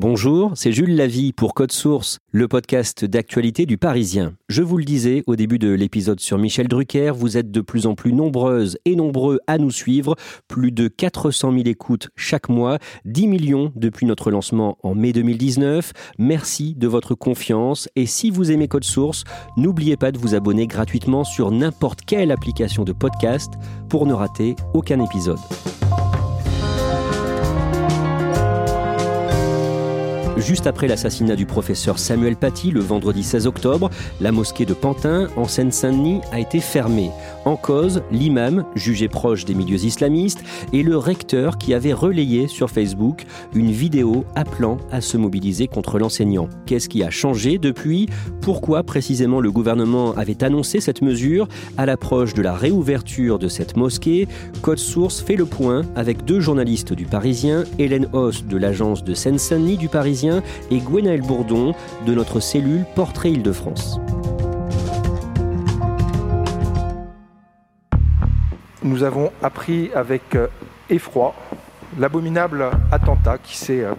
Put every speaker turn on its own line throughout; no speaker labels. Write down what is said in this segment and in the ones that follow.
Bonjour, c'est Jules Lavie pour Code Source, le podcast d'actualité du Parisien. Je vous le disais au début de l'épisode sur Michel Drucker, vous êtes de plus en plus nombreuses et nombreux à nous suivre. Plus de 400 000 écoutes chaque mois, 10 millions depuis notre lancement en mai 2019. Merci de votre confiance et si vous aimez Code Source, n'oubliez pas de vous abonner gratuitement sur n'importe quelle application de podcast pour ne rater aucun épisode. Juste après l'assassinat du professeur Samuel Paty le vendredi 16 octobre, la mosquée de Pantin, en Seine-Saint-Denis, a été fermée. En cause, l'imam, jugé proche des milieux islamistes, et le recteur qui avait relayé sur Facebook une vidéo appelant à se mobiliser contre l'enseignant. Qu'est-ce qui a changé depuis? Pourquoi précisément le gouvernement avait annoncé cette mesure? À l'approche de la réouverture de cette mosquée Code Source fait le point avec deux journalistes du Parisien, Hélène Hoss de l'agence de Seine-Saint-Denis du Parisien et Gwenaël Bourdon de notre cellule Portrait Île-de-France.
Nous avons appris avec euh, effroi l'abominable attentat qui s'est euh,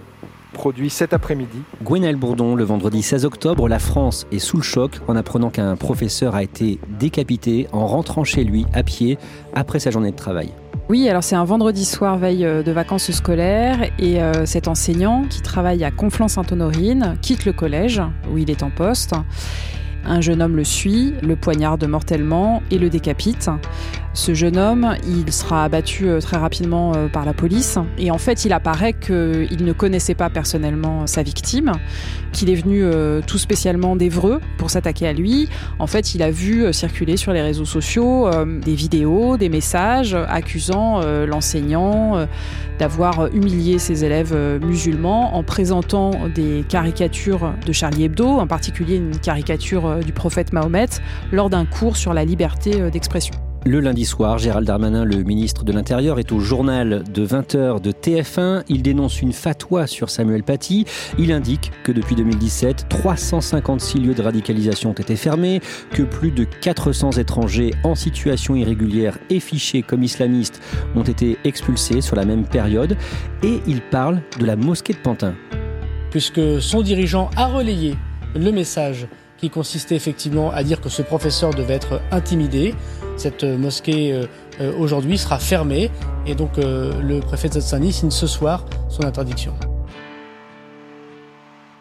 produit cet après-midi.
Gwenaël Bourdon, le vendredi 16 octobre, la France est sous le choc en apprenant qu'un professeur a été décapité en rentrant chez lui à pied après sa journée de travail.
Oui, alors c'est un vendredi soir, veille euh, de vacances scolaires, et cet enseignant qui travaille à Conflans-Sainte-Honorine quitte le collège où il est en poste. Un jeune homme le suit, le poignarde mortellement et le décapite. Ce jeune homme, il sera abattu euh, très rapidement euh, par la police. Et en fait, il apparaît qu'il ne connaissait pas personnellement sa victime, qu'il est venu euh, tout spécialement d'Evreux pour s'attaquer à lui. En fait, il a vu circuler sur les réseaux sociaux des vidéos, des messages accusant l'enseignant d'avoir humilié ses élèves musulmans en présentant des caricatures de Charlie Hebdo, en particulier une caricature du prophète Mahomet, lors d'un cours sur la liberté d'expression.
Le lundi soir, Gérald Darmanin, le ministre de l'Intérieur, est au journal de 20h de TF1. Il dénonce une fatwa sur Samuel Paty. Il indique que depuis 2017, 356 lieux de radicalisation ont été fermés, que plus de 400 étrangers en situation irrégulière et fichés comme islamistes ont été expulsés sur la même période. Et il parle de la mosquée de Pantin.
Puisque son dirigeant a relayé le message qui consistait effectivement à dire que ce professeur devait être intimidé. Cette mosquée euh, euh, aujourd'hui sera fermée et donc euh, le préfet de Saint-Denis signe ce soir son interdiction.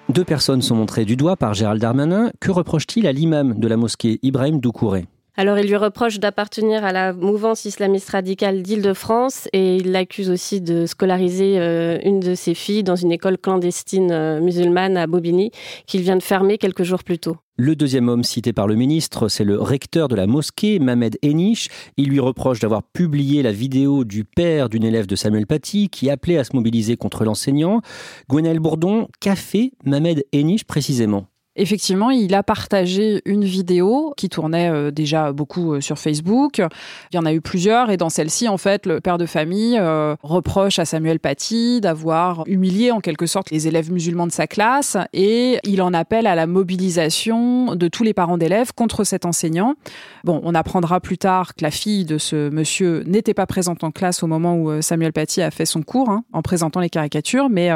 Deux personnes sont montrées du doigt par Gérald Darmanin. Que reproche-t-il à l'imam de la mosquée Ibrahim Doucouré?
Alors, il lui reproche d'appartenir à la mouvance islamiste radicale d'Île-de-France et il l'accuse aussi de scolariser une de ses filles dans une école clandestine musulmane à Bobigny qu'il vient de fermer quelques jours plus tôt.
Le deuxième homme cité par le ministre, c'est le recteur de la mosquée, Mohamed Enish. Il lui reproche d'avoir publié la vidéo du père d'une élève de Samuel Paty qui appelait à se mobiliser contre l'enseignant. Gwenaël Bourdon, qu'a fait Mohamed Enish précisément?
Effectivement, il a partagé une vidéo qui tournait euh, déjà beaucoup euh, sur Facebook. Il y en a eu plusieurs et dans celle-ci, en fait, le père de famille euh, reproche à Samuel Paty d'avoir humilié en quelque sorte les élèves musulmans de sa classe et il en appelle à la mobilisation de tous les parents d'élèves contre cet enseignant. Bon, on apprendra plus tard que la fille de ce monsieur n'était pas présente en classe au moment où Samuel Paty a fait son cours hein, en présentant les caricatures, mais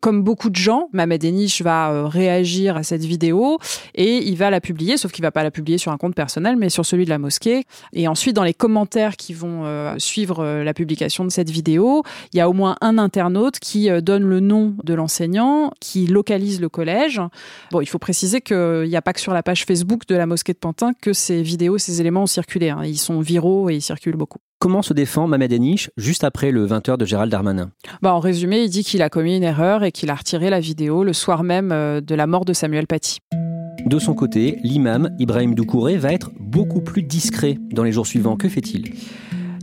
comme beaucoup de gens, Enish va réagir à cette cette vidéo et il va la publier, sauf qu'il va pas la publier sur un compte personnel, mais sur celui de la mosquée. Et ensuite, dans les commentaires qui vont euh, suivre euh, la publication de cette vidéo, il y a au moins un internaute qui euh, donne le nom de l'enseignant, qui localise le collège. Bon, il faut préciser qu'il n'y a pas que sur la page Facebook de la mosquée de Pantin que ces vidéos, ces éléments ont circulé. Hein. Ils sont viraux et ils circulent beaucoup.
Comment se défend Enish juste après le 20h de Gérald Darmanin?
Bah, En résumé, il dit qu'il a commis une erreur et qu'il a retiré la vidéo le soir même de la mort de Samuel Paty.
De son côté, l'imam Ibrahim Doucouré va être beaucoup plus discret dans les jours suivants. Que fait-il?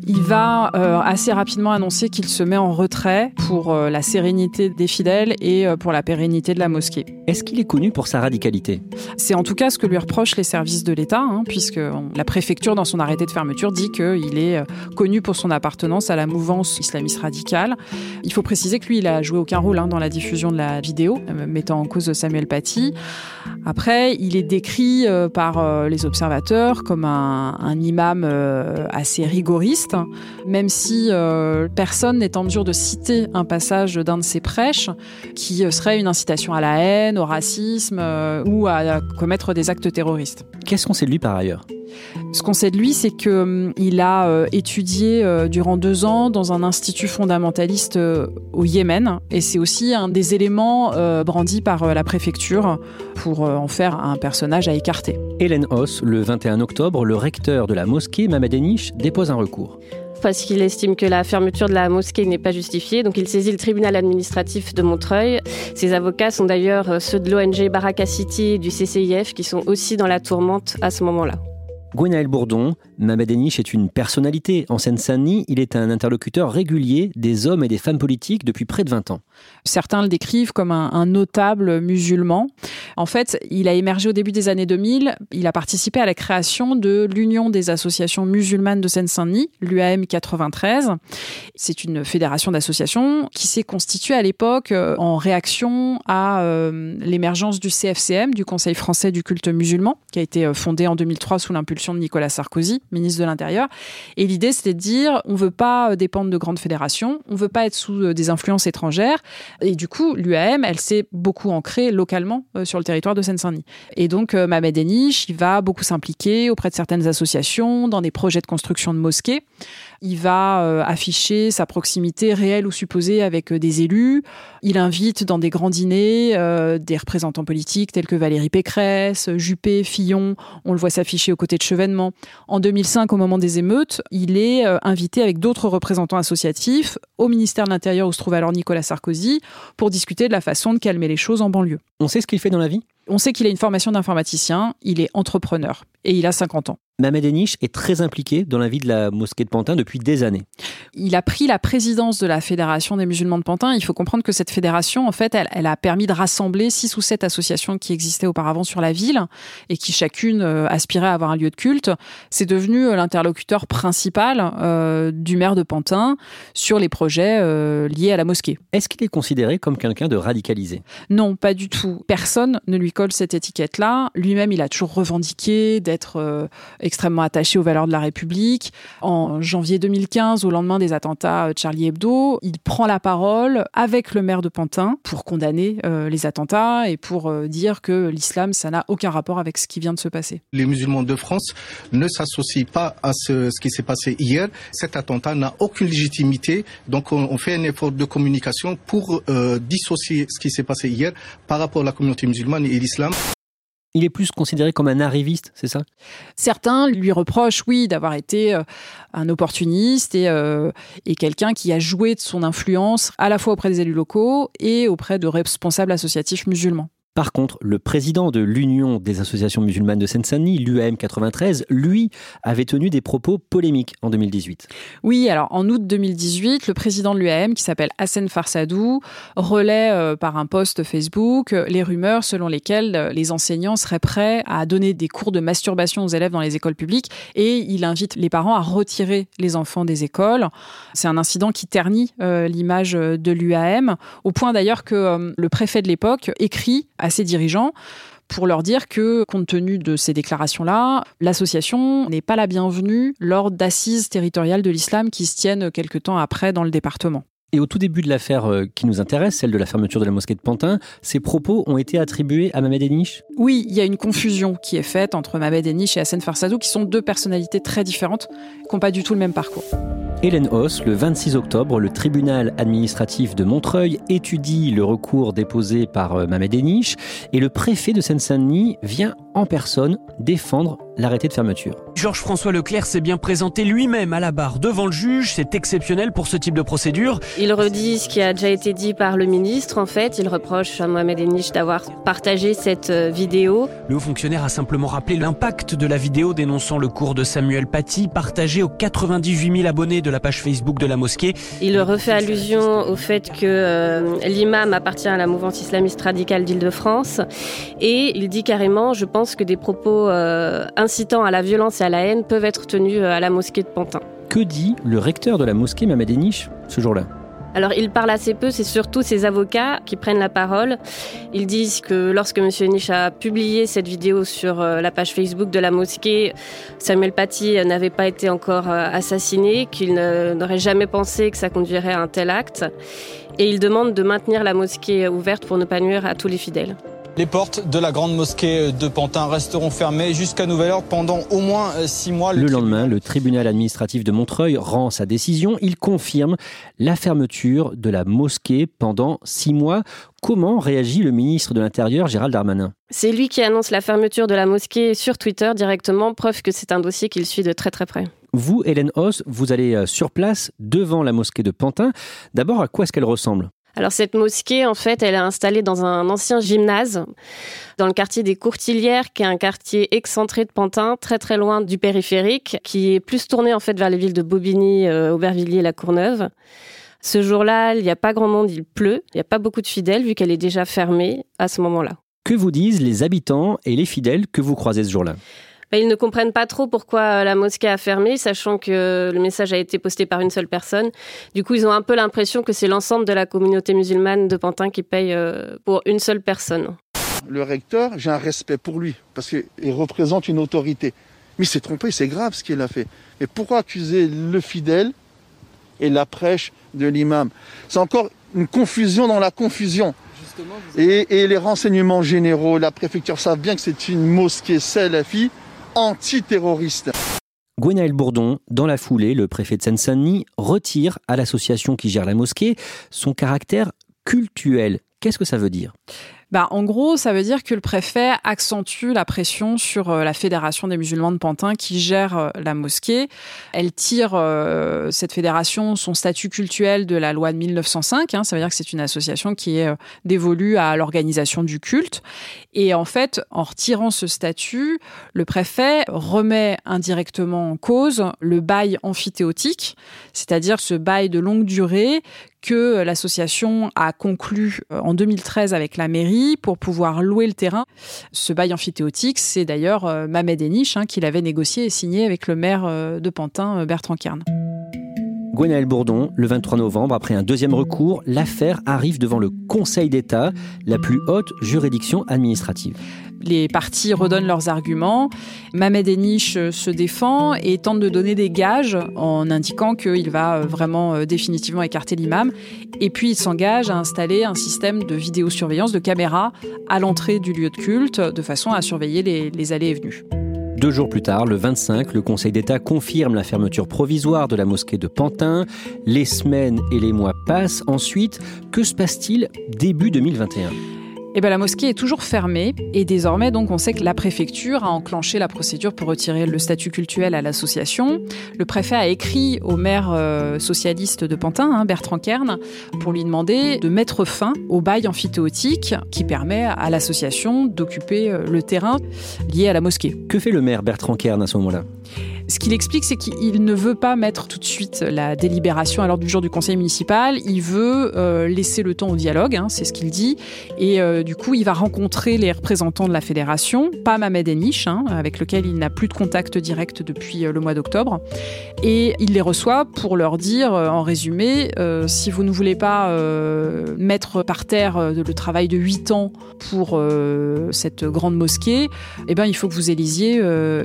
Il va euh, assez rapidement annoncer qu'il se met en retrait pour euh, la sérénité des fidèles et euh, pour la pérennité de la mosquée.
Est-ce qu'il est connu pour sa radicalité?
C'est en tout cas ce que lui reprochent les services de l'État, hein, puisque la préfecture, dans son arrêté de fermeture, dit qu'il est connu pour son appartenance à la mouvance islamiste radicale. Il faut préciser que lui, il a joué aucun rôle hein, dans la diffusion de la vidéo, mettant en cause Samuel Paty. Après, il est décrit par les observateurs comme un, un imam assez rigoriste même si euh, personne n'est en mesure de citer un passage d'un de ses prêches qui euh, serait une incitation à la haine, au racisme euh, ou à commettre des actes terroristes.
Qu'est-ce qu'on sait de lui par ailleurs?
Ce qu'on sait de lui, c'est qu'il hum, a euh, étudié euh, durant deux ans dans un institut fondamentaliste euh, au Yémen, et c'est aussi un des éléments brandis par la préfecture pour en faire un personnage à écarter.
Hélène Hoss, le 21 octobre, le recteur de la mosquée Mohamed Enish dépose un recours
parce qu'il estime que la fermeture de la mosquée n'est pas justifiée. Donc il saisit le tribunal administratif de Montreuil. Ses avocats sont d'ailleurs ceux de l'ONG Baraka City et du CCIF qui sont aussi dans la tourmente à ce moment-là.
Gwenaël Bourdon, Mohamed Enish est une personnalité. En Seine-Saint-Denis, il est un interlocuteur régulier des hommes et des femmes politiques depuis près de 20 ans.
Certains le décrivent comme un, notable musulman. En fait, il a émergé au début des années 2000. Il a participé à la création de l'Union des associations musulmanes de Seine-Saint-Denis, l'UAM 93. C'est une fédération d'associations qui s'est constituée à l'époque euh, en réaction à euh, l'émergence du CFCM, du Conseil français du culte musulman, qui a été euh, fondé en 2003 sous l'impulsion de Nicolas Sarkozy, ministre de l'Intérieur. Et l'idée, c'était de dire, on veut pas dépendre de grandes fédérations, on veut pas être sous des influences étrangères. Et du coup, l'UAM, elle s'est beaucoup ancrée localement euh, sur le territoire de Seine-Saint-Denis. Et donc, Mohamed Enish, il va beaucoup s'impliquer auprès de certaines associations, dans des projets de construction de mosquées. Il va euh, afficher sa proximité réelle ou supposée avec euh, des élus. Il invite dans des grands dîners euh, des représentants politiques tels que Valérie Pécresse, Juppé, Fillon. On le voit s'afficher aux côtés de Chevènement. En 2005, au moment des émeutes, il est invité avec d'autres représentants associatifs au ministère de l'Intérieur où se trouve alors Nicolas Sarkozy pour discuter de la façon de calmer les choses en banlieue.
On sait ce qu'il fait dans la vie?
On sait qu'il a une formation d'informaticien, il est entrepreneur et il a 50 ans.
Mohamed Enish est très impliqué dans la vie de la mosquée de Pantin depuis des années.
Il a pris la présidence de la Fédération des musulmans de Pantin. Il faut comprendre que cette fédération, en fait, elle, a permis de rassembler six ou sept associations qui existaient auparavant sur la ville et qui chacune euh, aspirait à avoir un lieu de culte. C'est devenu euh, l'interlocuteur principal euh, du maire de Pantin sur les projets liés à la mosquée.
Est-ce qu'il est considéré comme quelqu'un de radicalisé?
Non, pas du tout. Personne ne lui colle cette étiquette-là. Lui-même, il a toujours revendiqué d'être extrêmement attaché aux valeurs de la République. En janvier 2015, au lendemain des attentats euh, Charlie Hebdo, il prend la parole avec le maire de Pantin pour condamner euh, les attentats et pour euh, dire que l'islam, ça n'a aucun rapport avec ce qui vient de se passer.
Les musulmans de France ne s'associent pas à ce, ce qui s'est passé hier. Cet attentat n'a aucune légitimité. Donc on, fait un effort de communication pour dissocier ce qui s'est passé hier par rapport à la communauté musulmane et l'islam.
Il est plus considéré comme un arriviste, c'est ça?
Certains lui reprochent, oui, d'avoir été euh, un opportuniste et, euh, et quelqu'un qui a joué de son influence à la fois auprès des élus locaux et auprès de responsables associatifs musulmans.
Par contre, le président de l'Union des associations musulmanes de Seine-Saint-Denis, l'UAM 93, lui, avait tenu des propos polémiques en 2018.
Oui, alors en août 2018, le président de l'UAM, qui s'appelle Hassan Farsadou, relaie euh, par un post Facebook euh, les rumeurs selon lesquelles euh, les enseignants seraient prêts à donner des cours de masturbation aux élèves dans les écoles publiques et il invite les parents à retirer les enfants des écoles. C'est un incident qui ternit l'image de l'UAM, au point d'ailleurs que le préfet de l'époque écrit à ses dirigeants pour leur dire que, compte tenu de ces déclarations-là, l'association n'est pas la bienvenue lors d'assises territoriales de l'islam qui se tiennent quelque temps après dans le département.
Et au tout début de l'affaire euh, qui nous intéresse, celle de la fermeture de la mosquée de Pantin, ces propos ont été attribués à Mamed Enish?
Oui, il y a une confusion qui est faite entre Mamed Enish et Hassan Farsadou, qui sont deux personnalités très différentes, qui n'ont pas du tout le même parcours.
Hélène Hoss, le 26 octobre, le tribunal administratif de Montreuil étudie le recours déposé par euh, Mamed Enish et le préfet de Seine-Saint-Denis vient en personne défendre l'arrêté de fermeture.
Georges-François Leclerc s'est bien présenté lui-même à la barre devant le juge, c'est exceptionnel pour ce type de procédure.
Il redit ce qui a déjà été dit par le ministre en fait, il reproche à Mohamed Enish d'avoir partagé cette euh, vidéo.
Le haut fonctionnaire a simplement rappelé l'impact de la vidéo dénonçant le cours de Samuel Paty partagé aux 98 000 abonnés de la page Facebook de la mosquée.
Il refait allusion au fait que euh, l'imam appartient à la mouvance islamiste radicale d'Île-de-France et il dit carrément je pense que des propos euh, incitant à la violence et à la haine peuvent être tenus euh, à la mosquée de Pantin.
Que dit le recteur de la mosquée Mamed Enish ce jour-là?
Alors il parle assez peu, c'est surtout ses avocats qui prennent la parole. Ils disent que lorsque M. Enish a publié cette vidéo sur euh, la page Facebook de la mosquée, Samuel Paty n'avait pas été encore euh, assassiné, qu'il n'aurait jamais pensé que ça conduirait à un tel acte. Et il demande de maintenir la mosquée ouverte pour ne pas nuire à tous les fidèles.
Les portes de la grande mosquée de Pantin resteront fermées jusqu'à nouvel ordre pendant au moins six mois.
Le, lendemain, le tribunal administratif de Montreuil rend sa décision. Il confirme la fermeture de la mosquée pendant six mois. Comment réagit le ministre de l'Intérieur, Gérald Darmanin?
C'est lui qui annonce la fermeture de la mosquée sur Twitter directement, preuve que c'est un dossier qu'il suit de très très près.
Vous, Hélène Hoss, vous allez euh, sur place devant la mosquée de Pantin. D'abord, à quoi est-ce qu'elle ressemble?
Alors cette mosquée, en fait, elle est installée dans un ancien gymnase dans le quartier des Courtilières, qui est un quartier excentré de Pantin, très très loin du périphérique, qui est plus tourné en fait vers les villes de Bobigny, euh, Aubervilliers et La Courneuve. Ce jour-là, il n'y a pas grand monde, il pleut, il n'y a pas beaucoup de fidèles vu qu'elle est déjà fermée à ce moment-là.
Que vous disent les habitants et les fidèles que vous croisez ce jour-là?
Bah, ils ne comprennent pas trop pourquoi la mosquée a fermé, sachant que le message a été posté par une seule personne. Du coup, ils ont un peu l'impression que c'est l'ensemble de la communauté musulmane de Pantin qui paye euh, pour une seule personne.
Le recteur, j'ai un respect pour lui, parce qu'il représente une autorité. Mais il s'est trompé, c'est grave ce qu'il a fait. Mais pourquoi accuser le fidèle et la prêche de l'imam? C'est encore une confusion dans la confusion. Et, et, les renseignements généraux, la préfecture savent bien que c'est une mosquée salafi antiterroriste.
Gwenaël Bourdon, dans la foulée, le préfet de Seine-Saint-Denis retire à l'association qui gère la mosquée son caractère cultuel. Qu'est-ce que ça veut dire?
Bah, en gros, ça veut dire que le préfet accentue la pression sur euh, la Fédération des musulmans de Pantin qui gère euh, la mosquée. Elle tire, euh, cette fédération, son statut cultuel de la loi de 1905. Hein. ça veut dire que c'est une association qui est dévolue à l'organisation du culte. Et en fait, en retirant ce statut, le préfet remet indirectement en cause le bail amphithéotique, c'est-à-dire ce bail de longue durée que l'association a conclu en 2013 avec la mairie pour pouvoir louer le terrain. Ce bail amphithéotique, c'est d'ailleurs euh, Mamed Enish hein, qui l'avait négocié et signé avec le maire euh, de Pantin, euh, Bertrand Kern.
Gwenaël Bourdon, le 23 novembre, après un deuxième recours, l'affaire arrive devant le Conseil d'État, la plus haute juridiction administrative.
Les partis redonnent leurs arguments. Mamed Enish euh, se défend et tente de donner des gages en indiquant qu'il va euh, vraiment euh, définitivement écarter l'imam. Et puis il s'engage à installer un système de vidéosurveillance, de caméras à l'entrée du lieu de culte, de façon à surveiller les allées et venues.
Deux jours plus tard, le 25, le Conseil d'État confirme la fermeture provisoire de la mosquée de Pantin. Les semaines et les mois passent. Ensuite, que se passe-t-il début 2021
eh ben, la mosquée est toujours fermée et désormais donc on sait que la préfecture a enclenché la procédure pour retirer le statut cultuel à l'association. Le préfet a écrit au maire euh, socialiste de Pantin, hein, Bertrand Kern, pour lui demander de mettre fin au bail amphithéotique qui permet à l'association d'occuper euh, le terrain lié à la mosquée.
Que fait le maire Bertrand Kern à ce moment-là?
Ce qu'il explique, c'est qu'il ne veut pas mettre tout de suite la délibération à l'ordre du jour du conseil municipal. Il veut euh, laisser le temps au dialogue, hein, c'est ce qu'il dit. Et euh, du coup, il va rencontrer les représentants de la fédération, pas Mamed Enish, hein, avec lequel il n'a plus de contact direct depuis euh, le mois d'octobre. Et il les reçoit pour leur dire, en résumé, si vous ne voulez pas mettre par terre le travail de 8 ans pour cette grande mosquée, eh ben, il faut que vous élisiez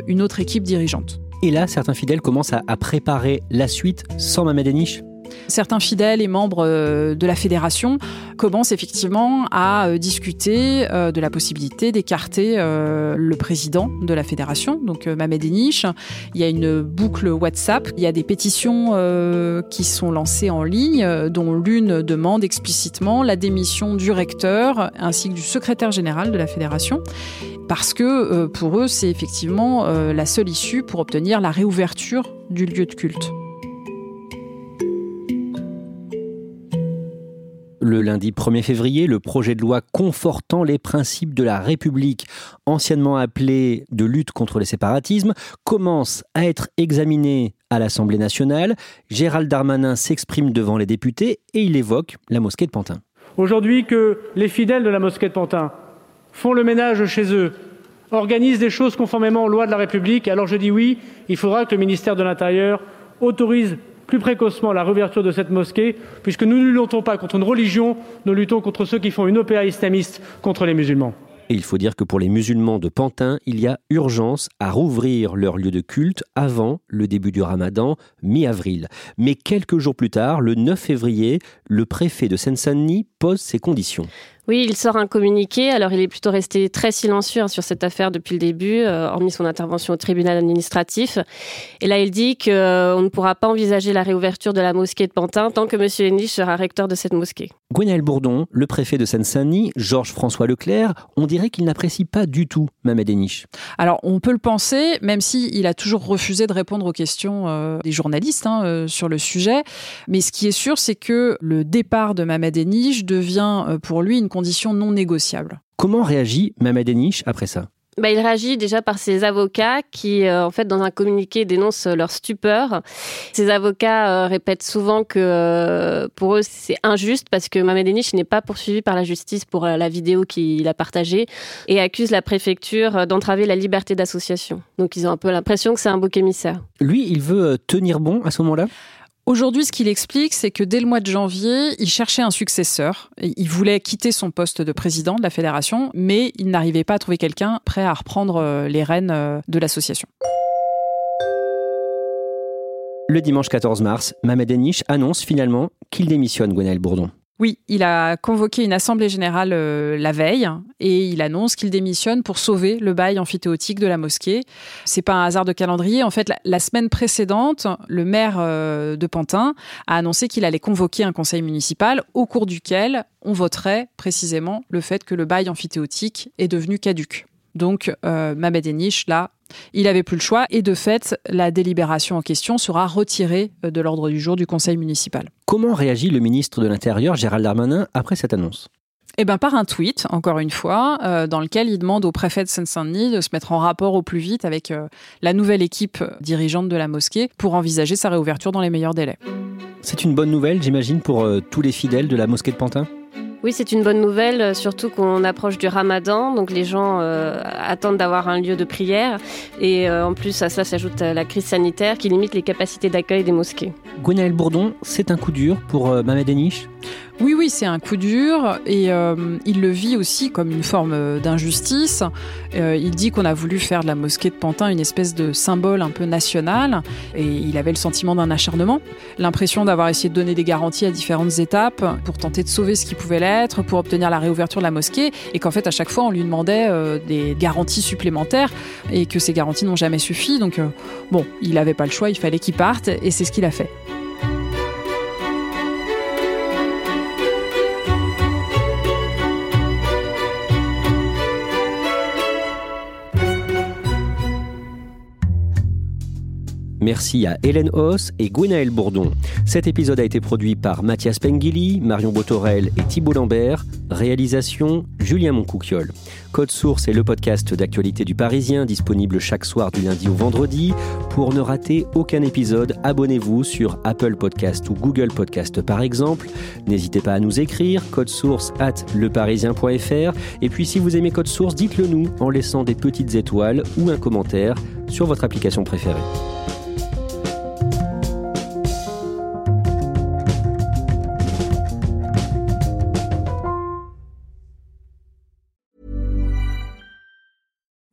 une autre équipe dirigeante.
Et là, certains fidèles commencent à, préparer la suite sans Mamed Enish
Certains fidèles et membres euh, de la fédération commencent effectivement à euh, discuter euh, de la possibilité d'écarter le président de la fédération, donc Mamed Enish. Il y a une boucle WhatsApp, il y a des pétitions qui sont lancées en ligne, dont l'une demande explicitement la démission du recteur ainsi que du secrétaire général de la fédération parce que pour eux, c'est effectivement la seule issue pour obtenir la réouverture du lieu de culte.
Le lundi 1er février, le projet de loi confortant les principes de la République, anciennement appelé de lutte contre les séparatismes, commence à être examiné à l'Assemblée nationale. Gérald Darmanin s'exprime devant les députés et il évoque la mosquée de Pantin.
Aujourd'hui que les fidèles de la mosquée de Pantin font le ménage chez eux, organisent des choses conformément aux lois de la République, alors je dis oui, il faudra que le ministère de l'Intérieur autorise plus précocement la réouverture de cette mosquée, puisque nous ne luttons pas contre une religion, nous luttons contre ceux qui font une opéra islamiste contre les musulmans.
Il faut dire que pour les musulmans de Pantin, il y a urgence à rouvrir leur lieu de culte avant le début du ramadan, mi-avril. Mais quelques jours plus tard, le 9 février, le préfet de Seine-Saint-Denis pose ses conditions.
Oui, il sort un communiqué. Alors, il est plutôt resté très silencieux hein, sur cette affaire depuis le début, euh, hormis son intervention au tribunal administratif. Et là, il dit qu'on euh, ne pourra pas envisager la réouverture de la mosquée de Pantin tant que M. Henich sera recteur de cette mosquée.
Gwenaël Bourdon, le préfet de Seine-Saint-Denis, Georges-François Leclerc, on dirait qu'il n'apprécie pas du tout Mamed Henich.
Alors, on peut le penser, même s'il il a toujours refusé de répondre aux questions euh, des journalistes hein, sur le sujet. Mais ce qui est sûr, c'est que le départ de Mamed Henich devient pour lui une conditions non négociables.
Comment réagit Mamed Enish après ça?
Bah, il réagit déjà par ses avocats qui, euh, en fait, dans un communiqué, dénoncent leur stupeur. Ces avocats euh, répètent souvent que euh, pour eux, c'est injuste parce que Mamed Enish n'est pas poursuivi par la justice pour la vidéo qu'il a partagée et accuse la préfecture d'entraver la liberté d'association. Donc, ils ont un peu l'impression que c'est un bouc émissaire.
Lui, il veut tenir bon à ce moment-là?
Aujourd'hui, ce qu'il explique, c'est que dès le mois de janvier, il cherchait un successeur. Il voulait quitter son poste de président de la fédération, mais il n'arrivait pas à trouver quelqu'un prêt à reprendre euh, les rênes euh, de l'association.
Le dimanche 14 mars, Mamed Enish annonce finalement qu'il démissionne Gwenaël Bourdon.
Oui, il a convoqué une assemblée générale euh, la veille et il annonce qu'il démissionne pour sauver le bail amphithéotique de la mosquée. C'est pas un hasard de calendrier. En fait, la, semaine précédente, le maire euh, de Pantin a annoncé qu'il allait convoquer un conseil municipal au cours duquel on voterait précisément le fait que le bail amphithéotique est devenu caduque. Donc, euh, Mamed Enish, là, il n'avait plus le choix et de fait, la délibération en question sera retirée euh, de l'ordre du jour du conseil municipal.
Comment réagit le ministre de l'Intérieur, Gérald Darmanin, après cette annonce?
Eh ben, par un tweet, encore une fois, euh, dans lequel il demande au préfet de Seine-Saint-Denis de se mettre en rapport au plus vite avec euh, la nouvelle équipe dirigeante de la mosquée pour envisager sa réouverture dans les meilleurs délais.
C'est une bonne nouvelle, j'imagine, pour tous les fidèles de la mosquée de Pantin?
Oui, c'est une bonne nouvelle, euh, surtout qu'on approche du ramadan, donc les gens euh, attendent d'avoir un lieu de prière. Et euh, en plus, à ça s'ajoute la crise sanitaire qui limite les capacités d'accueil des mosquées.
Gwenaël Bourdon, c'est un coup dur pour Mamed Enish
oui, oui, c'est un coup dur et euh, il le vit aussi comme une forme d'injustice. Euh, il dit qu'on a voulu faire de la mosquée de Pantin une espèce de symbole un peu national et il avait le sentiment d'un acharnement, l'impression d'avoir essayé de donner des garanties à différentes étapes pour tenter de sauver ce qui pouvait l'être, pour obtenir la réouverture de la mosquée et qu'en fait à chaque fois on lui demandait euh, des garanties supplémentaires et que ces garanties n'ont jamais suffi. Donc bon, il n'avait pas le choix, il fallait qu'il parte et c'est ce qu'il a fait.
Merci à Hélène Hoss et Gwenaël Bourdon. Cet épisode a été produit par Mathias Pengili, Marion Botorel et Thibault Lambert. Réalisation Julien Moncouquiol. Code Source est le podcast d'actualité du Parisien, disponible chaque soir du lundi au vendredi. Pour ne rater aucun épisode, abonnez-vous sur Apple Podcast ou Google Podcast par exemple. N'hésitez pas à nous écrire, code source at leparisien.fr. Et puis si vous aimez Code Source, dites-le nous en laissant des petites étoiles ou un commentaire sur votre application préférée.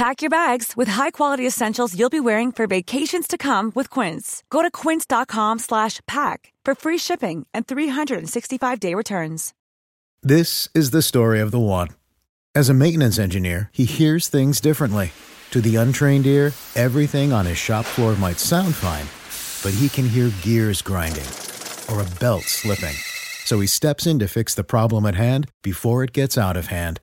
Pack your bags with high-quality essentials you'll be wearing for vacations to come with Quince. Go to quince.com slash pack for free shipping and 365-day returns.
This is the story of the one. As a maintenance engineer, he hears things differently. To the untrained ear, everything on his shop floor might sound fine, but he can hear gears grinding or a belt slipping. So he steps in to fix the problem at hand before it gets out of hand.